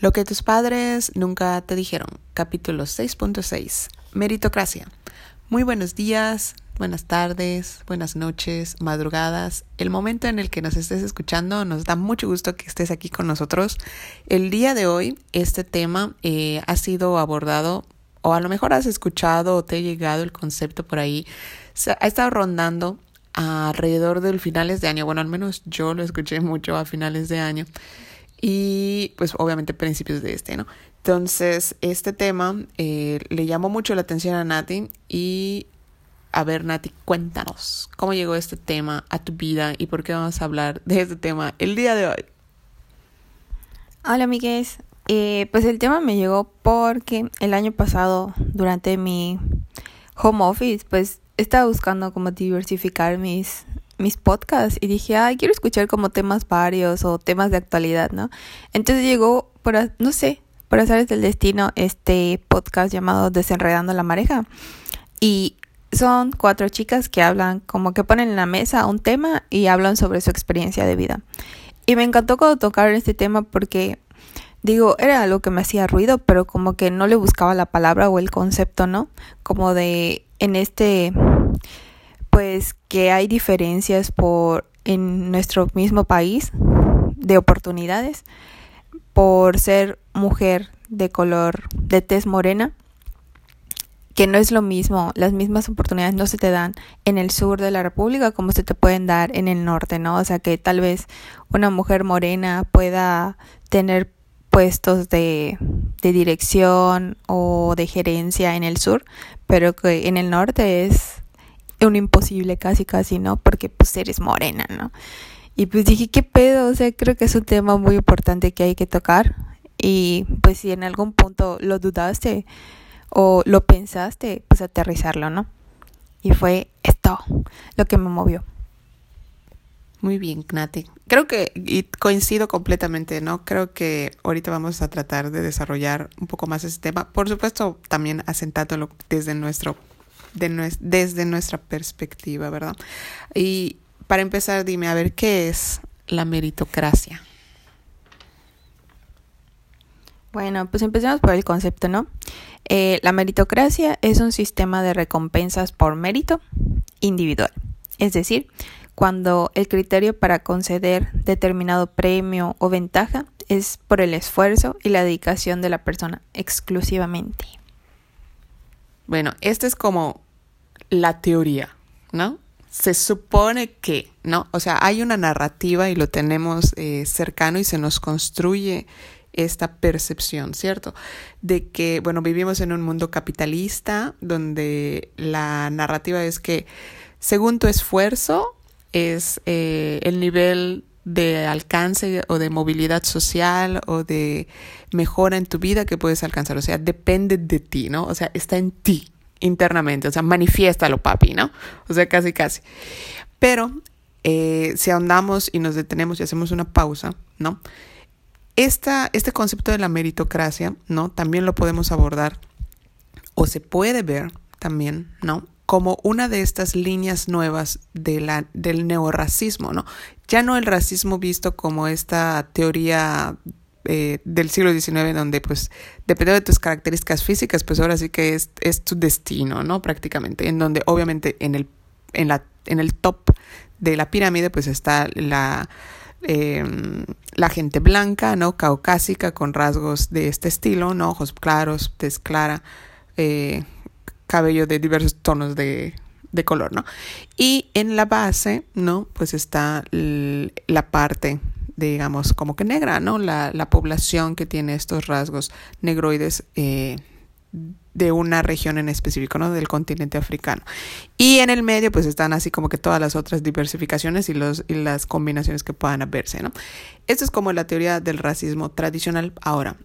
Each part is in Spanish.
Lo que tus padres nunca te dijeron. Capítulo 6.6. Meritocracia. Muy buenos días, buenas tardes, buenas noches, madrugadas. El momento en el que nos estés escuchando nos da mucho gusto que estés aquí con nosotros. El día de hoy este tema eh, ha sido abordado o a lo mejor has escuchado o te ha llegado el concepto por ahí. ha estado rondando alrededor del finales de año. Bueno, al menos yo lo escuché mucho a finales de año y pues obviamente principios de este, ¿no? Entonces, este tema eh, le llamó mucho la atención a Nati y a ver, Nati, cuéntanos cómo llegó este tema a tu vida y por qué vamos a hablar de este tema el día de hoy. Hola, amigues. Eh, pues el tema me llegó porque el año pasado, durante mi home office, pues estaba buscando cómo diversificar mis mis podcasts y dije, ay, quiero escuchar como temas varios o temas de actualidad, ¿no? Entonces llegó, por, no sé, por hacer del destino, este podcast llamado Desenredando la Mareja. Y son cuatro chicas que hablan, como que ponen en la mesa un tema y hablan sobre su experiencia de vida. Y me encantó cuando tocaron este tema porque, digo, era algo que me hacía ruido, pero como que no le buscaba la palabra o el concepto, ¿no? Como de, en este pues que hay diferencias por en nuestro mismo país de oportunidades por ser mujer de color de tez morena que no es lo mismo, las mismas oportunidades no se te dan en el sur de la República como se te pueden dar en el norte, ¿no? O sea que tal vez una mujer morena pueda tener puestos de, de dirección o de gerencia en el sur, pero que en el norte es un imposible casi casi, ¿no? Porque pues eres morena, ¿no? Y pues dije, ¿qué pedo? O sea, creo que es un tema muy importante que hay que tocar. Y pues si en algún punto lo dudaste o lo pensaste, pues aterrizarlo, ¿no? Y fue esto lo que me movió. Muy bien, Nati. Creo que, y coincido completamente, ¿no? Creo que ahorita vamos a tratar de desarrollar un poco más ese tema. Por supuesto, también asentándolo desde nuestro desde nuestra perspectiva, ¿verdad? Y para empezar, dime, a ver, ¿qué es la meritocracia? Bueno, pues empecemos por el concepto, ¿no? Eh, la meritocracia es un sistema de recompensas por mérito individual. Es decir, cuando el criterio para conceder determinado premio o ventaja es por el esfuerzo y la dedicación de la persona exclusivamente. Bueno, esta es como la teoría, ¿no? Se supone que, ¿no? O sea, hay una narrativa y lo tenemos eh, cercano y se nos construye esta percepción, ¿cierto? De que, bueno, vivimos en un mundo capitalista donde la narrativa es que según tu esfuerzo es eh, el nivel de alcance o de movilidad social o de mejora en tu vida que puedes alcanzar. O sea, depende de ti, ¿no? O sea, está en ti internamente, o sea, manifiéstalo, papi, ¿no? O sea, casi, casi. Pero eh, si ahondamos y nos detenemos y hacemos una pausa, ¿no? Esta, este concepto de la meritocracia, ¿no? También lo podemos abordar o se puede ver también, ¿no? Como una de estas líneas nuevas de la, del neorracismo, ¿no? Ya no el racismo visto como esta teoría eh, del siglo XIX, donde pues dependiendo de tus características físicas, pues ahora sí que es, tu destino, ¿no? Prácticamente, en donde obviamente en el, en la, en el top de la pirámide pues está la, em, la gente blanca, ¿no? Caucásica, con rasgos de este estilo, ¿no? Ojos claros, tez clara, eh, cabello de diversos tonos de, de color, ¿no? Y en la base, ¿no? Pues está la parte digamos, como que negra, ¿no? La, la población que tiene estos rasgos negroides eh, de una región en específico, ¿no? Del continente africano. Y en el medio, pues están así como que todas las otras diversificaciones y, los, y las combinaciones que puedan verse, ¿no? Esto es como la teoría del racismo tradicional. Ahora,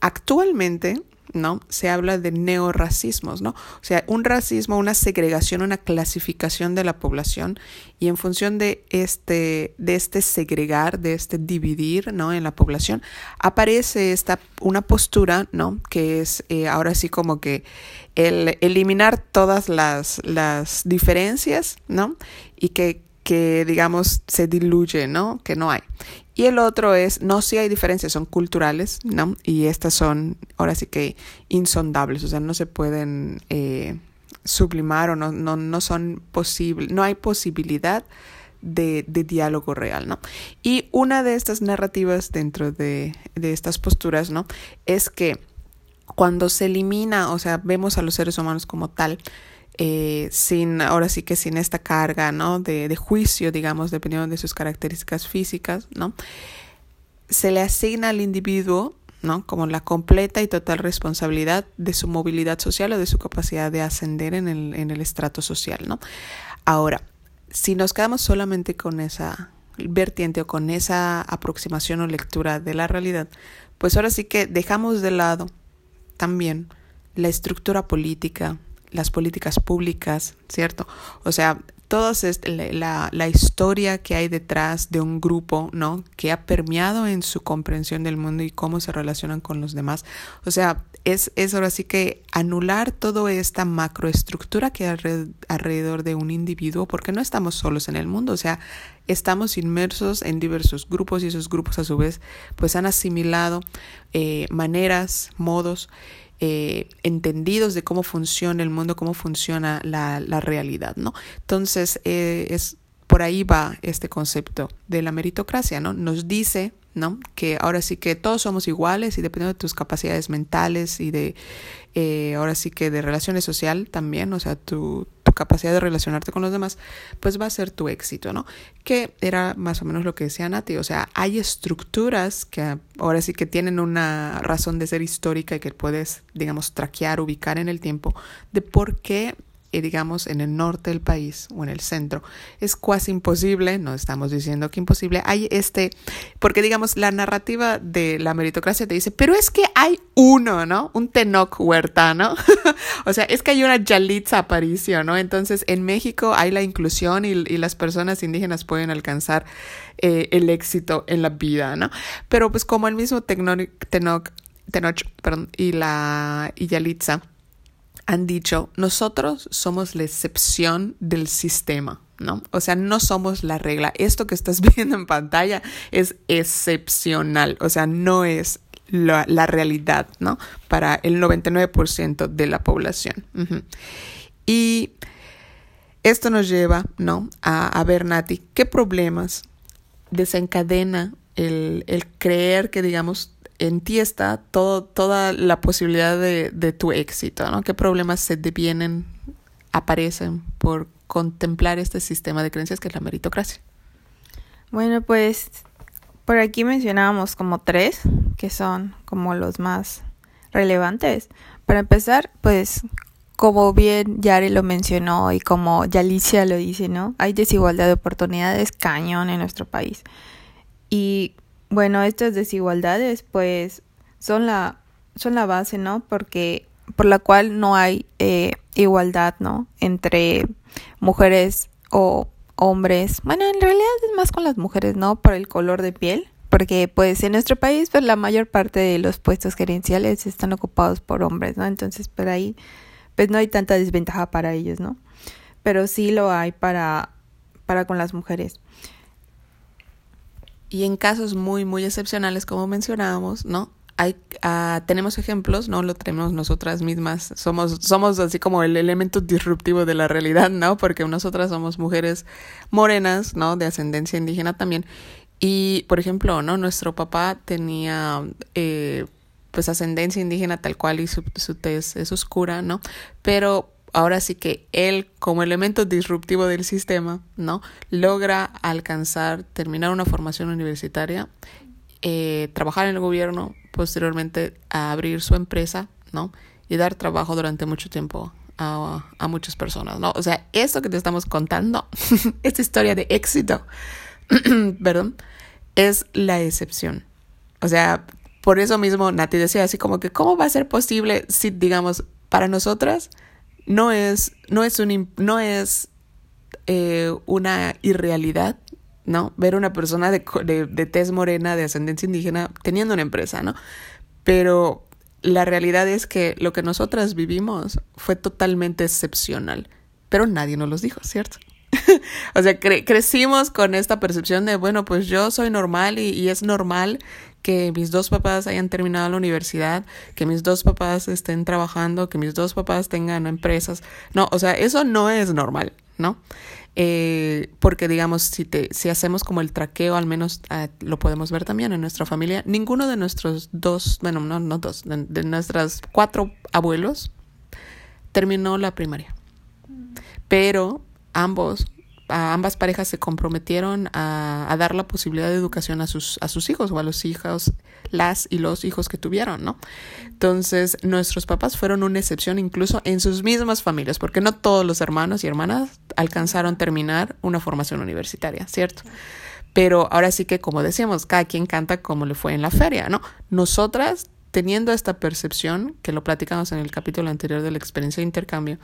actualmente, ¿no? Se habla de neorracismos, ¿no? O sea, un racismo, una segregación, una clasificación de la población y en función de este, de este segregar, de este dividir, ¿no? En la población, aparece esta, una postura, ¿no? Que es eh, ahora sí como que el eliminar todas las, las diferencias, ¿no? Y que que digamos se diluye, ¿no? Que no hay. Y el otro es, no, sí hay diferencias, son culturales, ¿no? Y estas son, ahora sí que, insondables, o sea, no se pueden eh, sublimar o no, no, no son posibles, no hay posibilidad de, de, diálogo real, ¿no? Y una de estas narrativas dentro de, de estas posturas, ¿no? Es que cuando se elimina, o sea, vemos a los seres humanos como tal, eh, sin, ahora sí que sin esta carga, ¿no? De, de, juicio, digamos, dependiendo de sus características físicas, ¿no? Se le asigna al individuo, ¿no? Como la completa y total responsabilidad de su movilidad social o de su capacidad de ascender en el, en el estrato social, ¿no? Ahora, si nos quedamos solamente con esa vertiente o con esa aproximación o lectura de la realidad, pues ahora sí que dejamos de lado también la estructura política, las políticas públicas, ¿cierto? O sea, toda la, la, historia que hay detrás de un grupo, ¿no? Que ha permeado en su comprensión del mundo y cómo se relacionan con los demás. O sea, es, es ahora sí que anular toda esta macroestructura que hay alrededor de un individuo, porque no estamos solos en el mundo, o sea, estamos inmersos en diversos grupos y esos grupos a su vez pues han asimilado eh, maneras, modos, eh, entendidos de cómo funciona el mundo, cómo funciona la, realidad, ¿no? Entonces, eh, es por ahí va este concepto de la meritocracia, ¿no? Nos dice, ¿no? Que ahora sí que todos somos iguales y dependiendo de tus capacidades mentales y de, eh, ahora sí que de relaciones social también, o sea, tu capacidad de relacionarte con los demás, pues va a ser tu éxito, ¿no? Que era más o menos lo que decía Nati, o sea, hay estructuras que ahora sí que tienen una razón de ser histórica y que puedes, digamos, traquear, ubicar en el tiempo de por qué digamos en el norte del país o en el centro es casi imposible, no estamos diciendo que imposible, hay este, porque digamos la narrativa de la meritocracia te dice, pero es que hay uno, ¿no? Un Tenoch Huerta, ¿no? o sea, es que hay una Yalitza Aparicio, ¿no? Entonces en México hay la inclusión y, y las personas indígenas pueden alcanzar eh, el éxito en la vida, ¿no? Pero pues como el mismo Tenoch, Tenoch perdón, y la y Yalitza, han dicho, nosotros somos la excepción del sistema, ¿no? O sea, no somos la regla. Esto que estás viendo en pantalla es excepcional, o sea, no es la, realidad, ¿no? Para el 99% de la población. Y esto nos lleva, ¿no? A, a ver, Nati, ¿qué problemas desencadena el, el creer que, digamos, en ti está todo, toda la posibilidad de, tu éxito, ¿no? ¿Qué problemas se devienen, aparecen por contemplar este sistema de creencias que es la meritocracia? Bueno, pues por aquí mencionábamos como tres, que son como los más relevantes. Para empezar, pues como bien Yare lo mencionó y como Yalicia lo dice, ¿no? Hay desigualdad de oportunidades cañón en nuestro país. Y bueno, estas desigualdades pues son la, son la base, ¿no? Porque por la cual no hay eh, igualdad, ¿no? Entre mujeres o hombres. Bueno, en realidad es más con las mujeres, ¿no? Por el color de piel. Porque pues en nuestro país pues la mayor parte de los puestos gerenciales están ocupados por hombres, ¿no? Entonces por ahí pues no hay tanta desventaja para ellos, ¿no? Pero sí lo hay para, para con las mujeres. Y en casos muy, muy excepcionales, como mencionábamos, ¿no? Hay, uh, tenemos ejemplos, ¿no? Lo tenemos nosotras mismas. Somos, somos así como el elemento disruptivo de la realidad, ¿no? Porque nosotras somos mujeres morenas, ¿no? De ascendencia indígena también. Y, por ejemplo, ¿no? Nuestro papá tenía, eh, pues, ascendencia indígena tal cual y su, su tez es oscura, ¿no? Pero ahora sí que él como elemento disruptivo del sistema, ¿no? Logra alcanzar, terminar una formación universitaria, eh, trabajar en el gobierno, posteriormente abrir su empresa, ¿no? Y dar trabajo durante mucho tiempo a, a muchas personas, ¿no? O sea, esto que te estamos contando, esta historia de éxito, perdón, es la excepción. O sea, por eso mismo Nati decía así como que, ¿cómo va a ser posible si, digamos, para nosotras, no es, no es, un, no es eh, una irrealidad, ¿no? Ver una persona de, de, de tez morena, de ascendencia indígena, teniendo una empresa, ¿no? Pero la realidad es que lo que nosotras vivimos fue totalmente excepcional, pero nadie nos los dijo, ¿cierto? o sea, crecimos con esta percepción de, bueno, pues yo soy normal y, y, es normal que mis dos papás hayan terminado la universidad, que mis dos papás estén trabajando, que mis dos papás tengan empresas. No, o sea, eso no es normal, ¿no? Eh, porque digamos, si, te, si hacemos como el traqueo, al menos ah, lo podemos ver también en nuestra familia, ninguno de nuestros dos, bueno, no, no dos, de, de nuestras cuatro abuelos terminó la primaria. Pero ambos ambas parejas se comprometieron a, dar la posibilidad de educación a sus, a sus hijos o a los hijos, las y los hijos que tuvieron, ¿no? Entonces, nuestros papás fueron una excepción incluso en sus mismas familias, porque no todos los hermanos y hermanas alcanzaron terminar una formación universitaria, ¿cierto? Pero ahora sí que, como decíamos, cada quien canta como le fue en la feria, ¿no? Nosotras, teniendo esta percepción, que lo platicamos en el capítulo anterior de la experiencia de intercambio,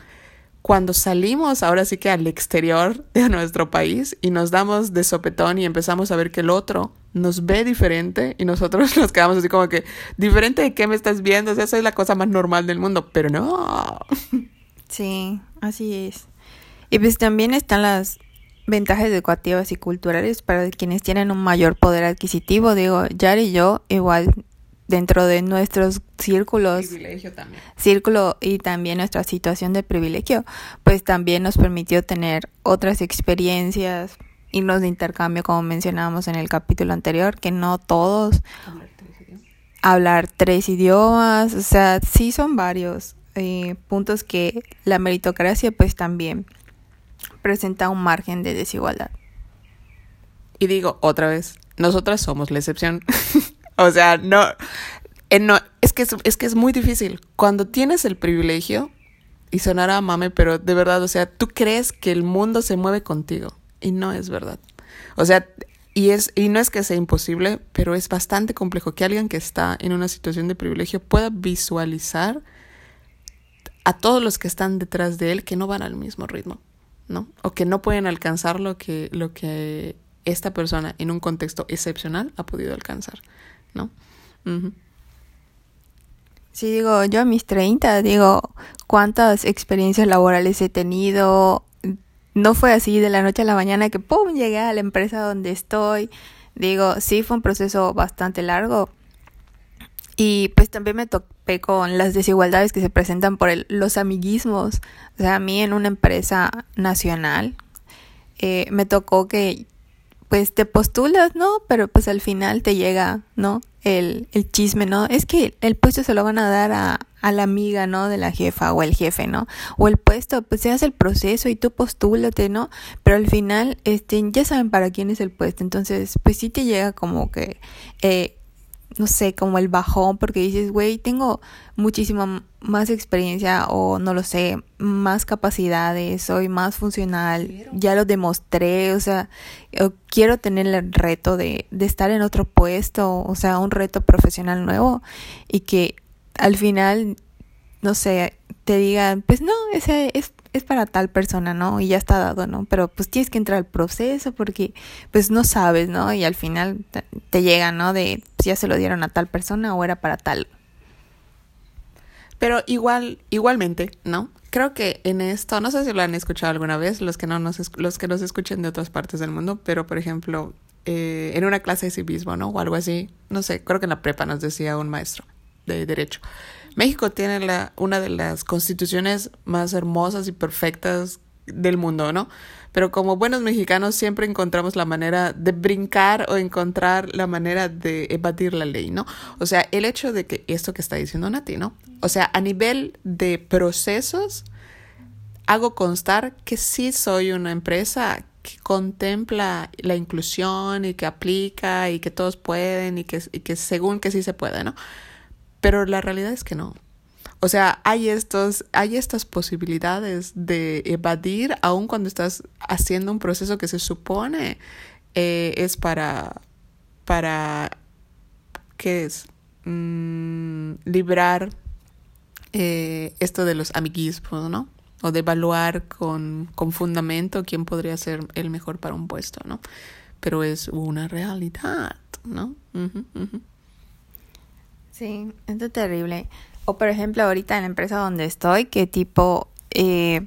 cuando salimos ahora sí que al exterior de nuestro país y nos damos de sopetón y empezamos a ver que el otro nos ve diferente y nosotros nos quedamos así como que, diferente de qué me estás viendo, o sea, eso es la cosa más normal del mundo, pero no. Sí, así es. Y pues también están las ventajas educativas y culturales para quienes tienen un mayor poder adquisitivo. Digo, Yari y yo igual dentro de nuestros círculos, también. círculo y también nuestra situación de privilegio, pues también nos permitió tener otras experiencias, irnos de intercambio como mencionábamos en el capítulo anterior, que no todos hablar tres idiomas, o sea, sí son varios eh, puntos que la meritocracia pues también presenta un margen de desigualdad. Y digo otra vez, nosotras somos la excepción. O sea, no, eh, no es, que es, que es muy difícil. Cuando tienes el privilegio, y sonará mame, pero de verdad, o sea, tú crees que el mundo se mueve contigo y no es verdad. O sea, y, es, y no es que sea imposible, pero es bastante complejo que alguien que está en una situación de privilegio pueda visualizar a todos los que están detrás de él que no van al mismo ritmo, ¿no? O que no pueden alcanzar lo que, lo que esta persona en un contexto excepcional ha podido alcanzar. ¿No? Sí, digo, yo a mis 30, digo, cuántas experiencias laborales he tenido. No fue así de la noche a la mañana que, ¡pum!, llegué a la empresa donde estoy. Digo, sí, fue un proceso bastante largo. Y pues también me topé con las desigualdades que se presentan por el, los amiguismos. O sea, a mí en una empresa nacional eh, me tocó que pues te postulas, ¿no? Pero pues al final te llega, ¿no? El, el chisme, ¿no? Es que el puesto se lo van a dar a, a la amiga, ¿no? De la jefa o el jefe, ¿no? O el puesto, pues se hace el proceso y tú postúlate, ¿no? Pero al final, este, ya saben para quién es el puesto. Entonces, pues sí te llega como que, eh, no sé, como el bajón, porque dices, güey, tengo muchísima más experiencia o no lo sé, más capacidades, soy más funcional, ya lo demostré, o sea, quiero tener el reto de, de estar en otro puesto, o sea, un reto profesional nuevo y que al final, no sé, te digan, pues no, ese es es para tal persona, ¿no? Y ya está dado, ¿no? Pero pues tienes que entrar al proceso porque pues no sabes, ¿no? Y al final te, llega, ¿no? De si ya se lo dieron a tal persona o era para tal. Pero igual, igualmente, ¿no? Creo que en esto, no sé si lo han escuchado alguna vez, los que no nos, los que nos escuchen de otras partes del mundo, pero por ejemplo, eh, en una clase de civismo, ¿no? O algo así, no sé, creo que en la prepa nos decía un maestro de derecho México tiene la, una de las constituciones más hermosas y perfectas del mundo, ¿no? Pero como buenos mexicanos siempre encontramos la manera de brincar o encontrar la manera de evadir la ley, ¿no? O sea, el hecho de que esto que está diciendo Nati, ¿no? O sea, a nivel de procesos, hago constar que sí soy una empresa que contempla la inclusión y que aplica y que todos pueden y que, y que según que sí se puede, ¿no? Pero la realidad es que no. O sea, hay estos, hay estas posibilidades de evadir aun cuando estás haciendo un proceso que se supone eh, es para, para, ¿qué es? Mm, librar eh, esto de los amiguismos, ¿no? O de evaluar con, con fundamento quién podría ser el mejor para un puesto, ¿no? Pero es una realidad, ¿no? Sí, esto es terrible. O por ejemplo, ahorita en la empresa donde estoy, que tipo, eh,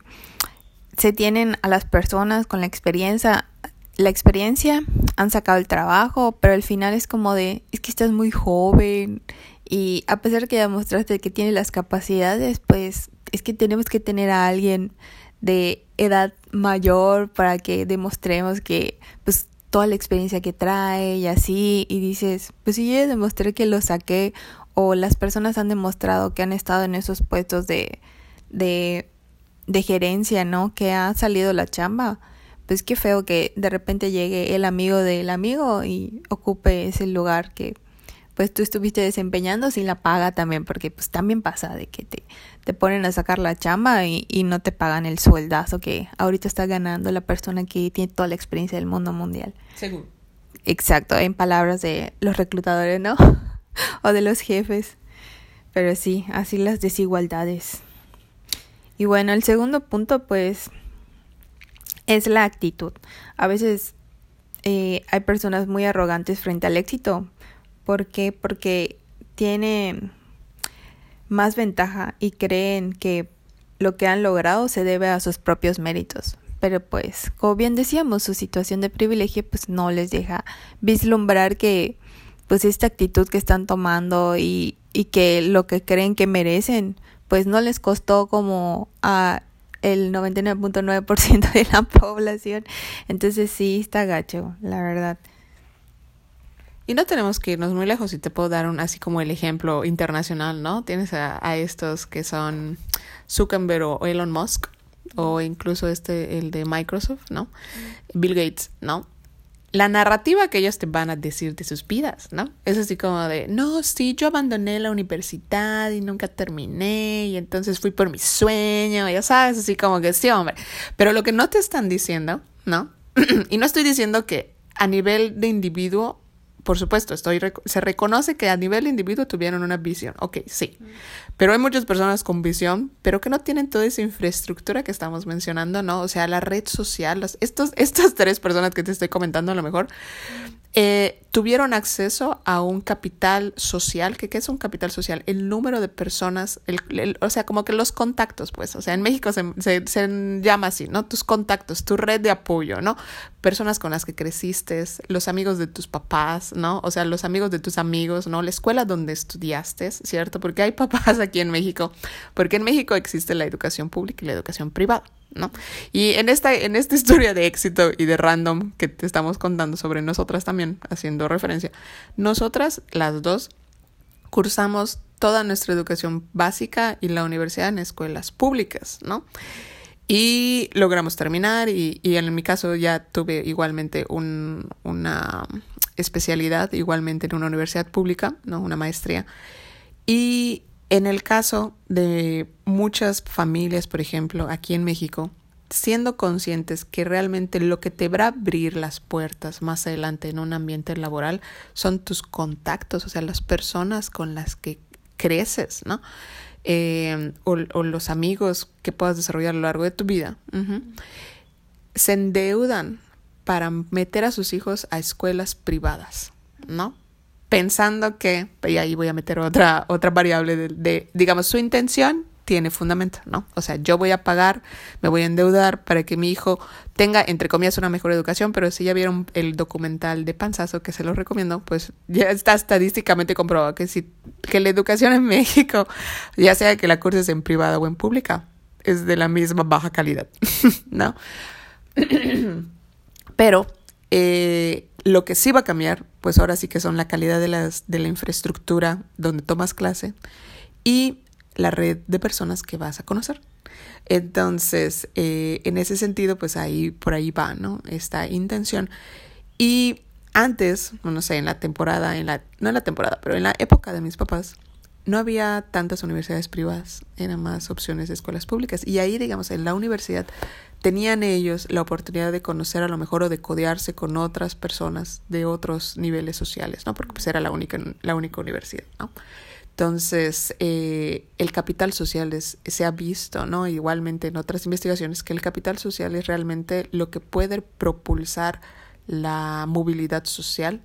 se tienen a las personas con la experiencia, la experiencia, han sacado el trabajo, pero al final es como de, es que estás muy joven y a pesar que ya que tiene las capacidades, pues es que tenemos que tener a alguien de edad mayor para que demostremos que pues toda la experiencia que trae y así y dices, pues si yo demostré que lo saqué o las personas han demostrado que han estado en esos puestos de de de gerencia, ¿no? Que ha salido la chamba. Pues qué feo que de repente llegue el amigo del amigo y ocupe ese lugar que pues tú estuviste desempeñando sin la paga también, porque pues también pasa de que te, te ponen a sacar la chamba y, y no te pagan el sueldazo que ahorita está ganando la persona que tiene toda la experiencia del mundo mundial. Seguro. Exacto, en palabras de los reclutadores, ¿no? o de los jefes. Pero sí, así las desigualdades. Y bueno, el segundo punto pues es la actitud. A veces eh, hay personas muy arrogantes frente al éxito. ¿Por qué? Porque tienen más ventaja y creen que lo que han logrado se debe a sus propios méritos. Pero pues, como bien decíamos, su situación de privilegio pues no les deja vislumbrar que pues esta actitud que están tomando y, y que lo que creen que merecen pues no les costó como a el 99.9% de la población. Entonces sí está gacho, la verdad. Y no tenemos que irnos muy lejos y te puedo dar un así como el ejemplo internacional, ¿no? Tienes a, a estos que son Zuckerberg o Elon Musk o incluso este el de Microsoft, ¿no? Bill Gates, ¿no? la narrativa que ellos te van a decir de sus vidas, ¿no? Es así como de, no, sí, yo abandoné la universidad y nunca terminé y entonces fui por mi sueño, ya sabes, así como que sí, hombre. Pero lo que no te están diciendo, ¿no? y no estoy diciendo que a nivel de individuo por supuesto, estoy se reconoce que a nivel individuo tuvieron una visión. Ok, sí. Pero hay muchas personas con visión, pero que no tienen toda esa infraestructura que estamos mencionando, ¿no? O sea, la red social, estos, estas tres personas que te estoy comentando a lo mejor, eh, tuvieron acceso a un capital social. ¿Qué, ¿Qué es un capital social? El número de personas, el, o sea, como que los contactos, pues, o sea, en México se, se, se, llama así, ¿no? Tus contactos, tu red de apoyo, ¿no? Personas con las que creciste, los amigos de tus papás, ¿no? O sea, los amigos de tus amigos, ¿no? La escuela donde estudiaste, ¿cierto? Porque hay papás aquí en México, porque en México existe la educación pública y la educación privada. ¿no? Y en esta, en esta historia de éxito y de random que te estamos contando sobre nosotras también, haciendo referencia, nosotras, las dos, cursamos toda nuestra educación básica y la universidad en escuelas públicas, ¿no? Y logramos terminar y, en mi caso ya tuve igualmente un, una especialidad, igualmente en una universidad pública, ¿no? Una maestría. Y en el caso de muchas familias, por ejemplo, aquí en México, siendo conscientes que realmente lo que te va a abrir las puertas más adelante en un ambiente laboral son tus contactos, o sea, las personas con las que creces, ¿no? Eh, o, los amigos que puedas desarrollar a lo largo de tu vida, se endeudan para meter a sus hijos a escuelas privadas, ¿no? pensando que, y ahí voy a meter otra, otra variable de, digamos, su intención tiene fundamento, ¿no? O sea, yo voy a pagar, me voy a endeudar para que mi hijo tenga, entre comillas, una mejor educación, pero si ya vieron el documental de Panzazo, que se lo recomiendo, pues ya está estadísticamente comprobado que si, que la educación en México, ya sea que la curses en privada o en pública, es de la misma baja calidad, ¿no? pero, eh, lo que sí va a cambiar, pues ahora sí que son la calidad de, las, de la infraestructura donde tomas clase y la red de personas que vas a conocer. Entonces, eh, en ese sentido, pues ahí por ahí va, ¿no? Esta intención. Y antes, no sé, en la temporada, en la, no en la temporada, pero en la época de mis papás, no había tantas universidades privadas, eran más opciones de escuelas públicas. Y ahí, digamos, en la universidad tenían ellos la oportunidad de conocer a lo mejor o de codearse con otras personas de otros niveles sociales, ¿no? Porque pues era la única, la única universidad, ¿no? Entonces, eh, el capital social es, se ha visto, ¿no? Igualmente en otras investigaciones, que el capital social es realmente lo que puede propulsar la movilidad social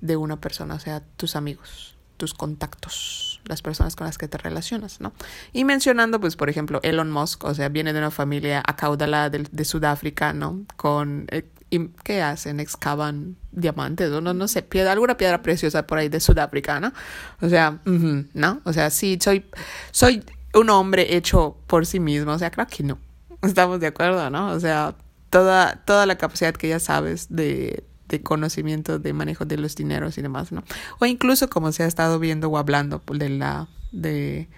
de una persona, o sea, tus amigos, tus contactos. las personas con las que te relacionas, ¿no? Y mencionando, pues, por ejemplo, Elon Musk, o sea, viene de una familia acaudalada de, de Sudáfrica, ¿no? Con, eh, ¿qué hacen? Excavan diamantes, o no, no sé, piedra, alguna piedra preciosa por ahí de Sudáfrica, ¿no? O sea, ¿no? O sea, sí, soy, soy un hombre hecho por sí mismo, o sea, creo que no. Estamos de acuerdo, ¿no? O sea, toda, toda la capacidad que ya sabes de, de conocimiento de manejo de los dineros y demás, ¿no? O incluso como se ha estado viendo o hablando de la de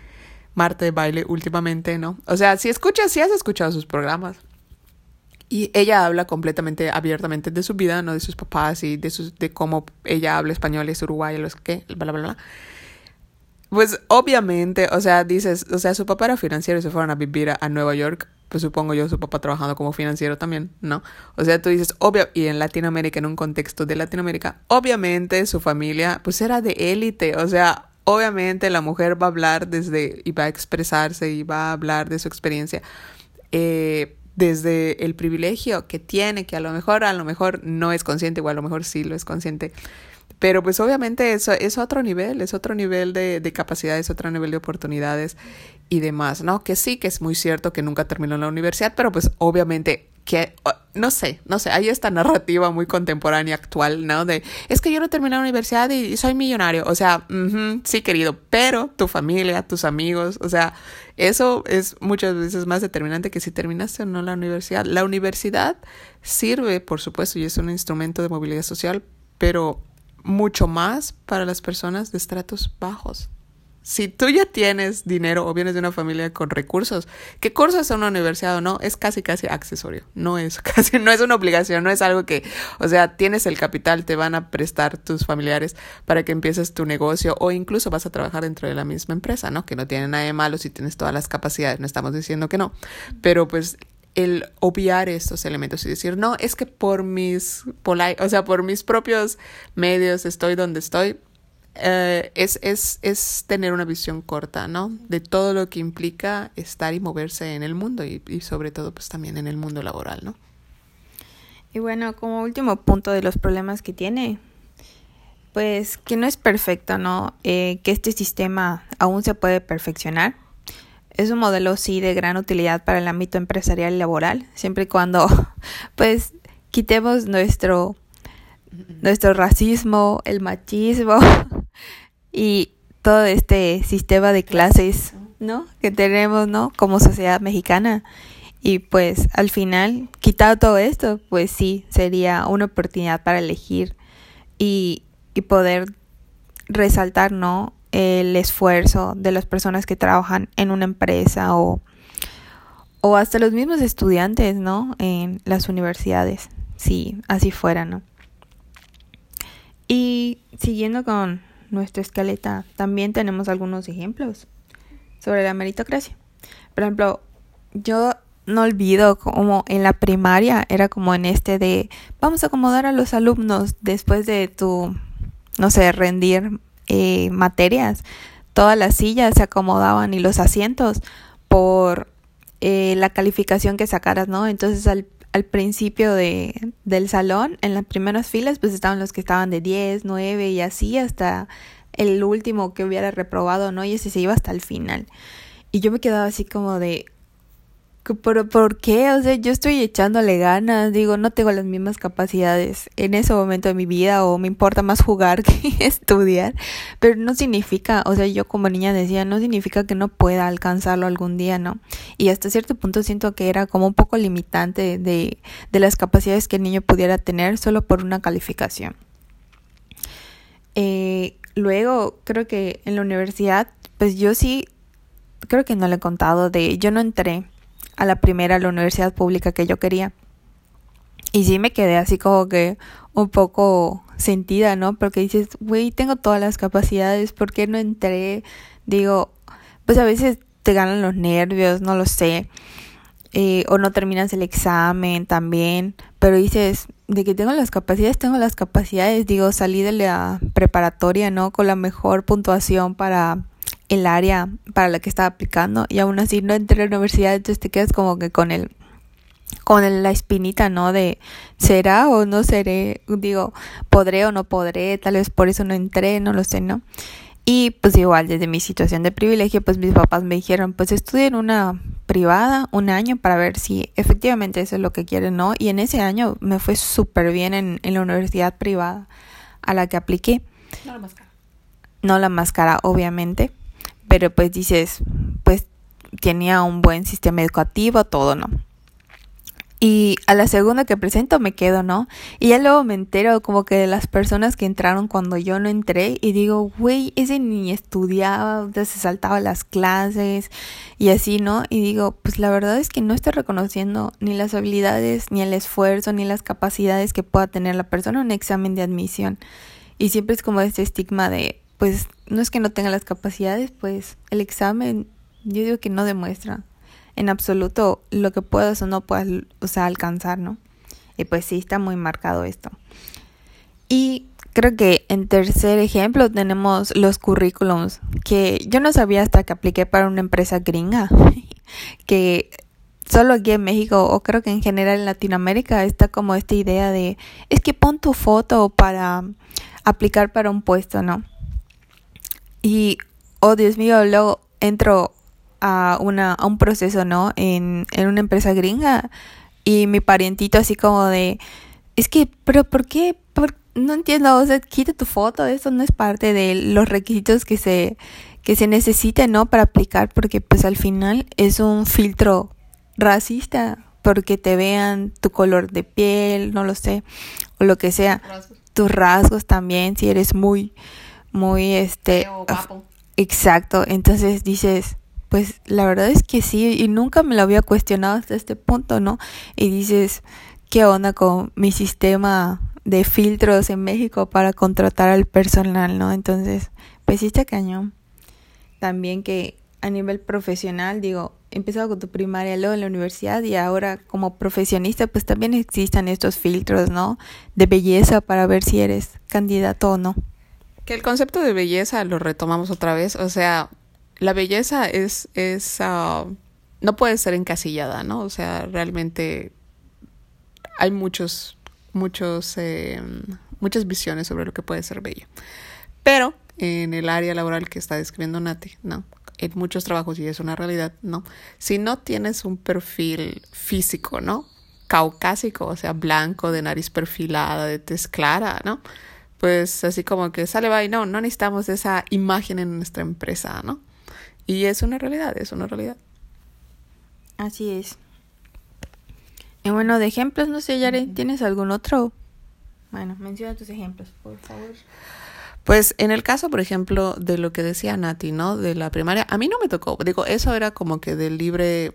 Marta de baile últimamente, ¿no? O sea, si escuchas, si has escuchado sus programas y ella habla completamente abiertamente de su vida, ¿no? De sus papás y de sus de cómo ella habla español, es uruguaya, los que, bla bla bla. Pues obviamente, o sea, dices, o sea, su papá era financiero y se fueron a vivir a Nueva York pues supongo yo su papá trabajando como financiero también, ¿no? O sea, tú dices, obvio, y en Latinoamérica, en un contexto de Latinoamérica, obviamente su familia, pues era de élite, o sea, obviamente la mujer va a hablar desde, y va a expresarse y va a hablar de su experiencia. Eh, desde el privilegio que tiene, que a lo mejor, a lo mejor no es consciente, o a lo mejor sí lo es consciente, pero pues obviamente eso es otro nivel, es otro nivel de, de capacidades, otro nivel de oportunidades y demás, ¿no? Que sí, que es muy cierto que nunca terminó la universidad, pero pues obviamente que, no sé, no sé, hay esta narrativa muy contemporánea, actual, ¿no? De, es que yo no terminé la universidad y soy millonario, o sea, sí querido, pero tu familia, tus amigos, o sea, eso es muchas veces más determinante que si terminaste o no la universidad. La universidad sirve, por supuesto, y es un instrumento de movilidad social, pero mucho más para las personas de estratos bajos. Si tú ya tienes dinero o vienes de una familia con recursos, que cursos a una universidad o no, es casi casi accesorio. No es casi, no es una obligación, no es algo que, o sea, tienes el capital, te van a prestar tus familiares para que empieces tu negocio o incluso vas a trabajar dentro de la misma empresa, ¿no? Que no tiene nada de malo si tienes todas las capacidades, no estamos diciendo que no. Pero pues el obviar estos elementos y decir, no, es que por mis, o sea, por mis propios medios estoy donde estoy, eh, es, es, es, tener una visión corta, ¿no? De todo lo que implica estar y moverse en el mundo y, sobre todo pues también en el mundo laboral, ¿no? Y bueno, como último punto de los problemas que tiene, pues que no es perfecto, ¿no? Eh, que este sistema aún se puede perfeccionar es un modelo sí de gran utilidad para el ámbito empresarial y laboral, siempre y cuando pues quitemos nuestro nuestro racismo, el machismo y todo este sistema de clases, ¿no? que tenemos, ¿no? como sociedad mexicana. Y pues al final, quitado todo esto, pues sí, sería una oportunidad para elegir y, y poder resaltar, ¿no? el esfuerzo de las personas que trabajan en una empresa o, o hasta los mismos estudiantes, ¿no? En las universidades, si así fuera, ¿no? Y siguiendo con nuestra escaleta, también tenemos algunos ejemplos sobre la meritocracia. Por ejemplo, yo no olvido como en la primaria era como en este de vamos a acomodar a los alumnos después de tu, no sé, rendir eh, materias. Todas las sillas se acomodaban y los asientos por eh, la calificación que sacaras, ¿no? Entonces al, al principio de, del salón, en las primeras filas, pues estaban los que estaban de 10, 9 y así hasta el último que hubiera reprobado, ¿no? Y ese se iba hasta el final. Y yo me quedaba así como de, pero ¿por qué? O sea, yo estoy echándole ganas, digo, no tengo las mismas capacidades en ese momento de mi vida o me importa más jugar que estudiar, pero no significa, o sea, yo como niña decía, no significa que no pueda alcanzarlo algún día, ¿no? Y hasta cierto punto siento que era como un poco limitante de, de las capacidades que el niño pudiera tener solo por una calificación. Eh, luego, creo que en la universidad, pues yo sí, creo que no le he contado de, yo no entré a la primera, a la universidad pública que yo quería. Y sí me quedé así como que un poco sentida, ¿no? Porque dices, güey, tengo todas las capacidades, ¿por qué no entré? Digo, pues a veces te ganan los nervios, no lo sé. Eh, o no terminas el examen también, pero dices, de que tengo las capacidades, tengo las capacidades, digo, salí de la preparatoria, ¿no? Con la mejor puntuación para el área para la que estaba aplicando y aún así no entré a la universidad, entonces te quedas como que con el con la espinita, ¿no? De será o no seré, digo, podré o no podré, tal vez por eso no entré, no lo sé, ¿no? Y pues igual desde mi situación de privilegio, pues mis papás me dijeron, pues estudien una privada un año para ver si efectivamente eso es lo que quieren, ¿no? Y en ese año me fue súper bien en, en, la universidad privada a la que apliqué. No la más cara. No la más cara, obviamente, pero pues dices, pues tenía un buen sistema educativo, todo, ¿no? Y a la segunda que presento me quedo, ¿no? Y ya luego me entero como que de las personas que entraron cuando yo no entré y digo, güey, ese ni estudiaba, se saltaba las clases y así, ¿no? Y digo, pues la verdad es que no estoy reconociendo ni las habilidades, ni el esfuerzo, ni las capacidades que pueda tener la persona en un examen de admisión. Y siempre es como este estigma de, pues no es que no tenga las capacidades, pues el examen yo digo que no demuestra en absoluto lo que puedas o no puedas o sea, alcanzar, ¿no? Y pues sí, está muy marcado esto. Y creo que en tercer ejemplo tenemos los currículums, que yo no sabía hasta que apliqué para una empresa gringa, que solo aquí en México o creo que en general en Latinoamérica está como esta idea de, es que pon tu foto para aplicar para un puesto, ¿no? Y, oh Dios mío, luego entro a, una, a un proceso, ¿no? En, en una empresa gringa y mi parientito así como de, es que, pero ¿por qué? no entiendo, o sea, quita tu foto, eso no es parte de los requisitos que se, que se necesiten, ¿no? Para aplicar, porque pues al final es un filtro racista, porque te vean tu color de piel, no lo sé, o lo que sea, tus rasgos también, si eres muy, muy, este, exacto, entonces dices, pues la verdad es que sí, y nunca me lo había cuestionado hasta este punto, ¿no? Y dices, ¿qué onda con mi sistema de filtros en México para contratar al personal, ¿no? Entonces, pues sí está cañón. También que a nivel profesional, digo, empezado con tu primaria, luego en la universidad y ahora como profesionista, pues también existan estos filtros, ¿no? De belleza para ver si eres candidato o no. Que el concepto de belleza lo retomamos otra vez, o sea, la belleza es, es uh, no puede ser encasillada, ¿no? O sea, realmente hay muchos, muchos, eh, muchas visiones sobre lo que puede ser bello. Pero en el área laboral que está describiendo Nati, ¿no? En muchos trabajos, y es una realidad, ¿no? Si no tienes un perfil físico, ¿no? Caucásico, o sea, blanco, de nariz perfilada, de tez clara, ¿no? Pues así como que sale, va y no, no necesitamos esa imagen en nuestra empresa, ¿no? Y es una realidad, es una realidad. Así es. Y bueno, de ejemplos, no sé, Yare, ¿tienes algún otro? Bueno, menciona tus ejemplos, por favor. Pues en el caso, por ejemplo, de lo que decía Nati, ¿no? De la primaria, a mí no me tocó, digo, eso era como que de libre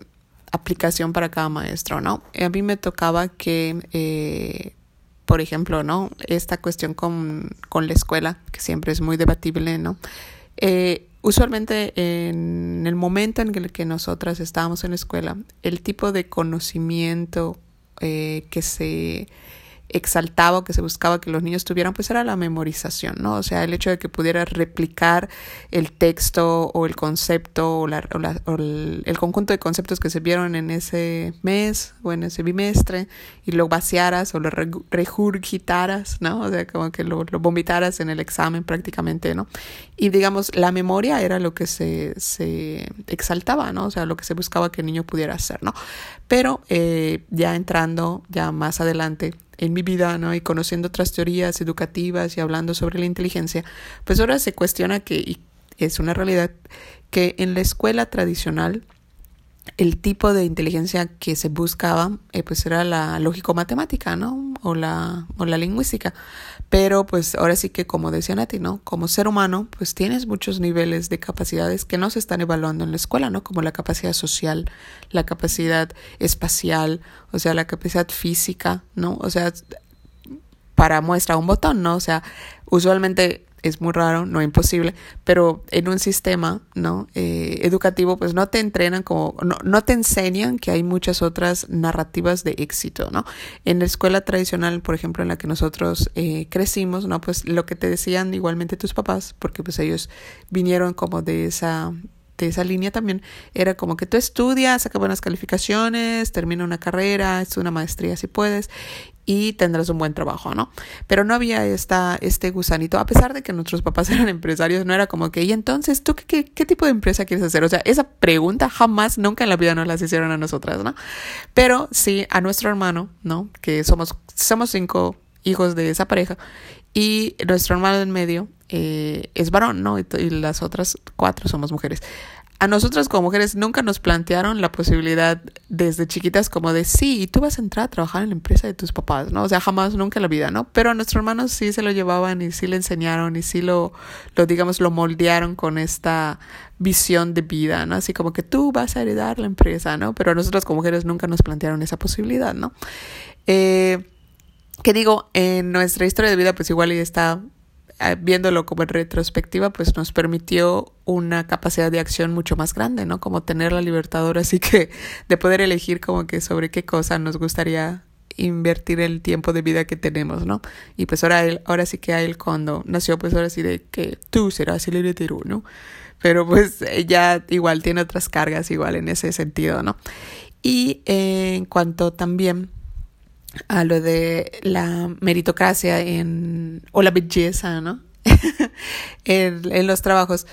aplicación para cada maestro, ¿no? A mí me tocaba que, eh, por ejemplo, ¿no? Esta cuestión con, con la escuela, que siempre es muy debatible, ¿no? Eh, usualmente en el momento en el que nosotras estábamos en la escuela, el tipo de conocimiento eh, que se exaltaba que se buscaba que los niños tuvieran, pues era la memorización, ¿no? O sea, el hecho de que pudiera replicar el texto o el concepto o, la, o, el, conjunto de conceptos que se vieron en ese mes o en ese bimestre y lo vaciaras o lo regurgitaras, ¿no? O sea, como que lo, lo vomitaras en el examen prácticamente, ¿no? Y digamos, la memoria era lo que se, se exaltaba, ¿no? O sea, lo que se buscaba que el niño pudiera hacer, ¿no? Pero eh, ya entrando ya más adelante, en mi vida, ¿no? Y conociendo otras teorías educativas y hablando sobre la inteligencia, pues ahora se cuestiona que, y es una realidad, que en la escuela tradicional el tipo de inteligencia que se buscaba eh, pues era la lógico-matemática, ¿no? O la, o la lingüística. Pero pues ahora sí que como decía Nati, ¿no? Como ser humano pues tienes muchos niveles de capacidades que no se están evaluando en la escuela, ¿no? Como la capacidad social, la capacidad espacial, o sea, la capacidad física, ¿no? O sea, para muestra un botón, ¿no? O sea, usualmente es muy raro, no imposible, pero en un sistema ¿no? Eh, educativo pues no te entrenan como, no, no, te enseñan que hay muchas otras narrativas de éxito, ¿no? En la escuela tradicional, por ejemplo, en la que nosotros eh, crecimos, ¿no? Pues lo que te decían igualmente tus papás, porque pues ellos vinieron como de esa de esa línea también era como que tú estudias, saca buenas calificaciones, termina una carrera, es una maestría si puedes y tendrás un buen trabajo, ¿no? Pero no había esta, este gusanito, a pesar de que nuestros papás eran empresarios, no era como que, y entonces, ¿tú qué, qué, tipo de empresa quieres hacer? O sea, esa pregunta jamás, nunca en la vida nos las hicieron a nosotras, ¿no? Pero sí a nuestro hermano, ¿no? Que somos, somos cinco hijos de esa pareja y nuestro hermano en medio eh, es varón, ¿no? y las otras cuatro somos mujeres a nosotras como mujeres nunca nos plantearon la posibilidad desde chiquitas como de sí, tú vas a entrar a trabajar en la empresa de tus papás, ¿no? O sea, jamás, nunca en la vida, ¿no? Pero a nuestros hermanos sí se lo llevaban y sí le enseñaron y sí lo, lo digamos, lo moldearon con esta visión de vida, ¿no? Así como que tú vas a heredar la empresa, ¿no? Pero a nosotras como mujeres nunca nos plantearon esa posibilidad, ¿no? Eh, que digo, en nuestra historia de vida pues igual está viéndolo como en retrospectiva, pues nos permitió una capacidad de acción mucho más grande, ¿no? Como tener la libertad ahora sí que de poder elegir como que sobre qué cosa nos gustaría invertir el tiempo de vida que tenemos, ¿no? Y pues ahora él, ahora sí que a él cuando nació, pues ahora sí de que tú serás el heredero, ¿no? Pero pues ella igual tiene otras cargas igual en ese sentido, ¿no? Y en cuanto también a lo de la meritocracia en, o la belleza, ¿no? en, en, los trabajos.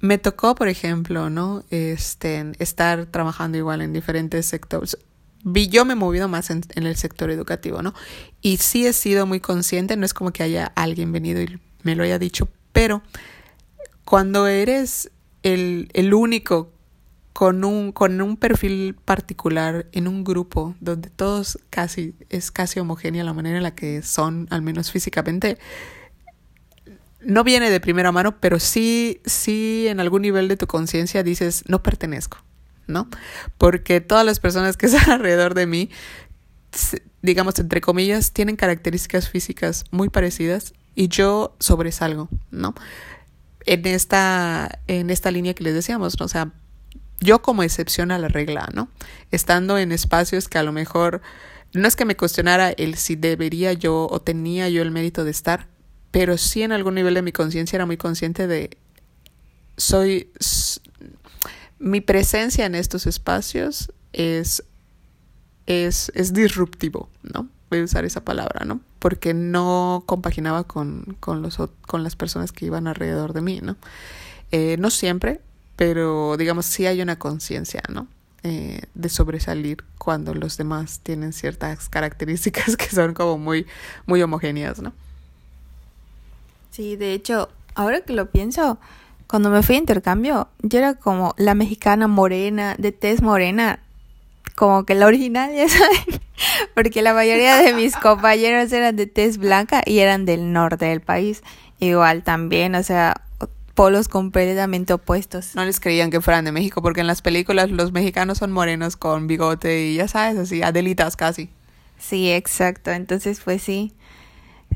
Me tocó, por ejemplo, ¿no? Este, estar trabajando igual en diferentes sectores. Vi, yo me he movido más en, el sector educativo, ¿no? Y sí he sido muy consciente, no es como que haya alguien venido y me lo haya dicho, pero cuando eres el, el único con un, con un perfil particular en un grupo donde todos casi es casi homogénea la manera en la que son, al menos físicamente, no viene de primera mano, pero sí, sí en algún nivel de tu conciencia dices, no pertenezco, ¿no? Porque todas las personas que están alrededor de mí, digamos, entre comillas, tienen características físicas muy parecidas y yo sobresalgo, ¿no? En esta, en esta línea que les decíamos, ¿no? o sea, yo como excepción a la regla, ¿no? Estando en espacios que a lo mejor no es que me cuestionara el si debería yo o tenía yo el mérito de estar, pero sí en algún nivel de mi conciencia era muy consciente de soy mi presencia en estos espacios es es es disruptivo, ¿no? Voy a usar esa palabra, ¿no? Porque no compaginaba con, con, los, con las personas que iban alrededor de mí, ¿no? Eh, no siempre, pero digamos sí hay una conciencia, ¿no? Eh, de sobresalir cuando los demás tienen ciertas características que son como muy, muy homogéneas, ¿no? Sí, de hecho, ahora que lo pienso, cuando me fui a intercambio, yo era como la mexicana morena, de tez morena, como que la original, ya saben, porque la mayoría de mis compañeros eran de tez blanca y eran del norte del país. Igual también, o sea, polos completamente opuestos. No les creían que fueran de México porque en las películas los mexicanos son morenos con bigote y ya sabes, así, adelitas casi. Sí, exacto. Entonces, pues sí,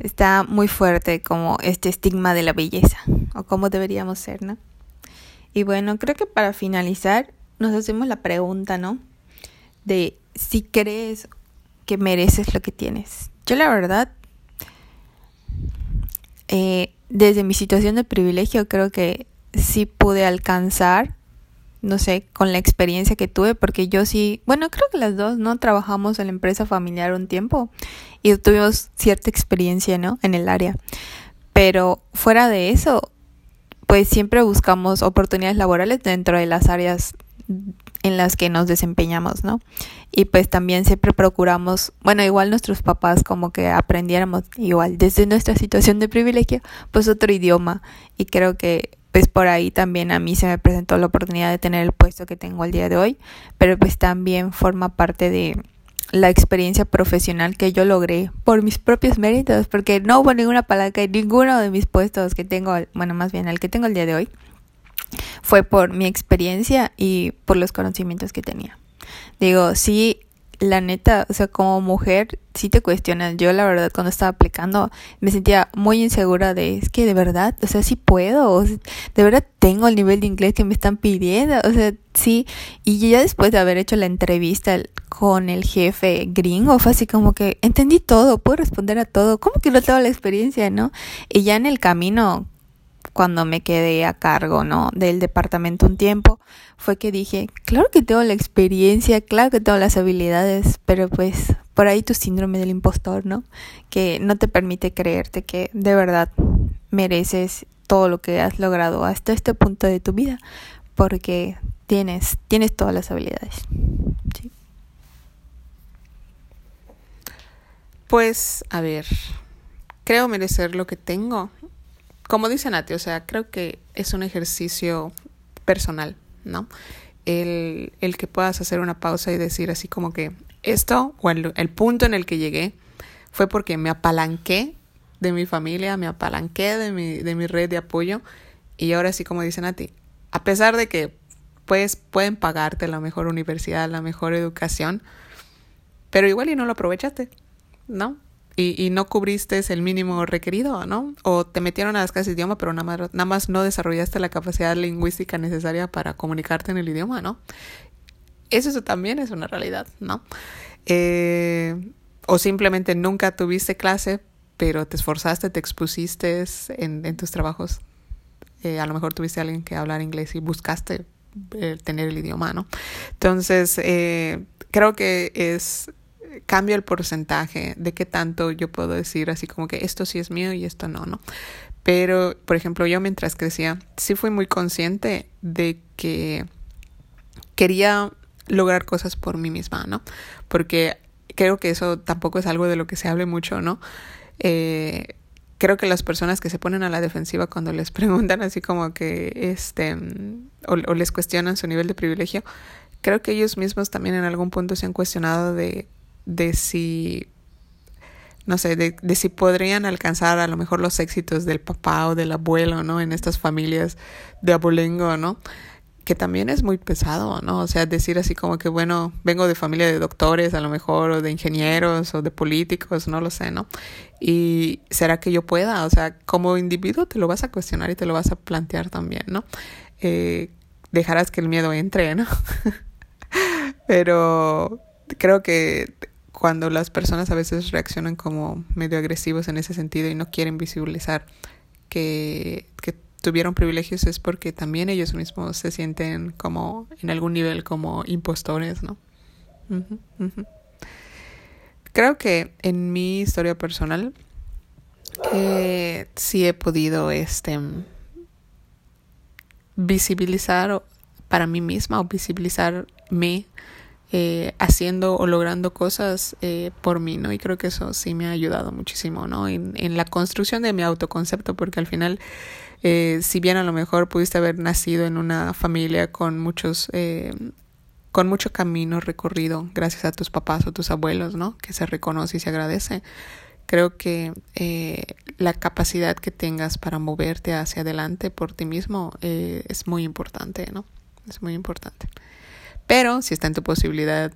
está muy fuerte como este estigma de la belleza o cómo deberíamos ser, ¿no? Y bueno, creo que para finalizar nos hacemos la pregunta, ¿no? De si crees que mereces lo que tienes. Yo la verdad eh, desde mi situación de privilegio creo que sí pude alcanzar, no sé, con la experiencia que tuve, porque yo sí, bueno, creo que las dos, ¿no? Trabajamos en la empresa familiar un tiempo y tuvimos cierta experiencia, ¿no? En el área. Pero fuera de eso, pues siempre buscamos oportunidades laborales dentro de las áreas en las que nos desempeñamos, ¿no? Y pues también siempre procuramos, bueno, igual nuestros papás como que aprendiéramos igual desde nuestra situación de privilegio, pues otro idioma y creo que pues por ahí también a mí se me presentó la oportunidad de tener el puesto que tengo el día de hoy, pero pues también forma parte de la experiencia profesional que yo logré por mis propios méritos, porque no hubo ninguna palanca en ninguno de mis puestos que tengo, bueno, más bien el que tengo el día de hoy fue por mi experiencia y por los conocimientos que tenía. Digo, sí, la neta, o sea, como mujer, sí te cuestionas. Yo, la verdad, cuando estaba aplicando, me sentía muy insegura de, es que de verdad, o sea, sí puedo, de verdad tengo el nivel de inglés que me están pidiendo, o sea, sí. Y ya después de haber hecho la entrevista con el jefe gringo, fue así como que entendí todo, puedo responder a todo, ¿cómo que no tengo la experiencia, no? Y ya en el camino cuando me quedé a cargo, ¿no? Del departamento un tiempo, fue que dije, claro que tengo la experiencia, claro que tengo las habilidades, pero pues por ahí tu síndrome del impostor, ¿no? Que no te permite creerte que de verdad mereces todo lo que has logrado hasta este punto de tu vida, porque tienes, tienes todas las habilidades. Pues, a ver, creo merecer lo que tengo. Como dice Nati, o sea, creo que es un ejercicio personal, ¿no? El, el que puedas hacer una pausa y decir así como que esto o el, punto en el que llegué fue porque me apalanqué de mi familia, me apalanqué de mi, de mi red de apoyo y ahora sí como dicen a ti, a pesar de que pues pueden pagarte la mejor universidad, la mejor educación, pero igual y no lo aprovechaste, ¿no? Y, no cubriste el mínimo requerido, ¿no? O te metieron a las clases de idioma, pero nada más, nada más no desarrollaste la capacidad lingüística necesaria para comunicarte en el idioma, ¿no? Eso, también es una realidad, ¿no? Eh, o simplemente nunca tuviste clase, pero te esforzaste, te expusiste en, tus trabajos. Eh, a lo mejor tuviste a alguien que hablar inglés y buscaste eh, tener el idioma, ¿no? Entonces, creo que es cambia el porcentaje de qué tanto yo puedo decir así como que esto sí es mío y esto no, ¿no? Pero, por ejemplo, yo mientras crecía, sí fui muy consciente de que quería lograr cosas por mí misma, ¿no? Porque creo que eso tampoco es algo de lo que se hable mucho, ¿no? Eh, creo que las personas que se ponen a la defensiva cuando les preguntan así como que este o, o, les cuestionan su nivel de privilegio, creo que ellos mismos también en algún punto se han cuestionado de, de si no sé, de, si podrían alcanzar a lo mejor los éxitos del papá o del abuelo, ¿no? En estas familias de abolengo, ¿no? que también es muy pesado, ¿no? O sea, decir así como que, bueno, vengo de familia de doctores a lo mejor, o de ingenieros, o de políticos, no lo sé, ¿no? Y será que yo pueda, o sea, como individuo te lo vas a cuestionar y te lo vas a plantear también, ¿no? Eh, dejarás que el miedo entre, ¿no? Pero creo que cuando las personas a veces reaccionan como medio agresivos en ese sentido y no quieren visibilizar que, tuvieron privilegios es porque también ellos mismos se sienten como en algún nivel como impostores, ¿no? Creo que en mi historia personal sí he podido este visibilizar para mí misma o visibilizarme eh, haciendo o logrando cosas eh, por mí, ¿no? Y creo que eso sí me ha ayudado muchísimo, ¿no? En, la construcción de mi autoconcepto, porque al final eh, si bien a lo mejor pudiste haber nacido en una familia con muchos con mucho camino recorrido gracias a tus papás o tus abuelos, ¿no? Que se reconoce y se agradece. Creo que la capacidad que tengas para moverte hacia adelante por ti mismo es muy importante, ¿no? Es muy importante. Pero si está en tu posibilidad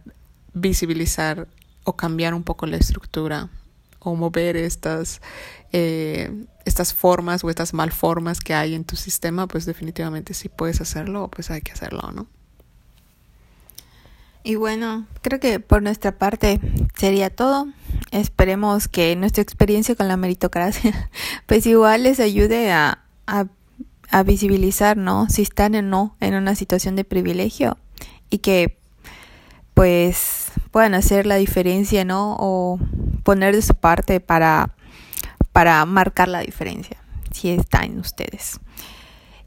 visibilizar o cambiar un poco la estructura o mover estas, eh, estas formas o estas malformas que hay en tu sistema, pues definitivamente si puedes hacerlo, pues hay que hacerlo, ¿no? Y bueno, creo que por nuestra parte sería todo. Esperemos que nuestra experiencia con la meritocracia, pues igual les ayude a, a, a visibilizar, ¿no? Si están o no en una situación de privilegio y que pues puedan hacer la diferencia, ¿no? O poner de su parte para, para marcar la diferencia, si está en ustedes.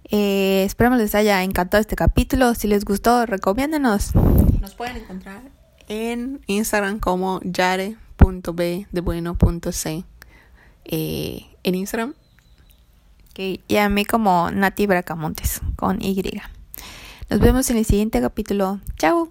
Eh, esperamos les haya encantado este capítulo. Si les gustó, recomiéndenos. Nos pueden encontrar en Instagram como yare.b de bueno.c eh, en Instagram. Okay. Y a mí como Nati Bracamontes con Y. Nos vemos en el siguiente capítulo. Chao.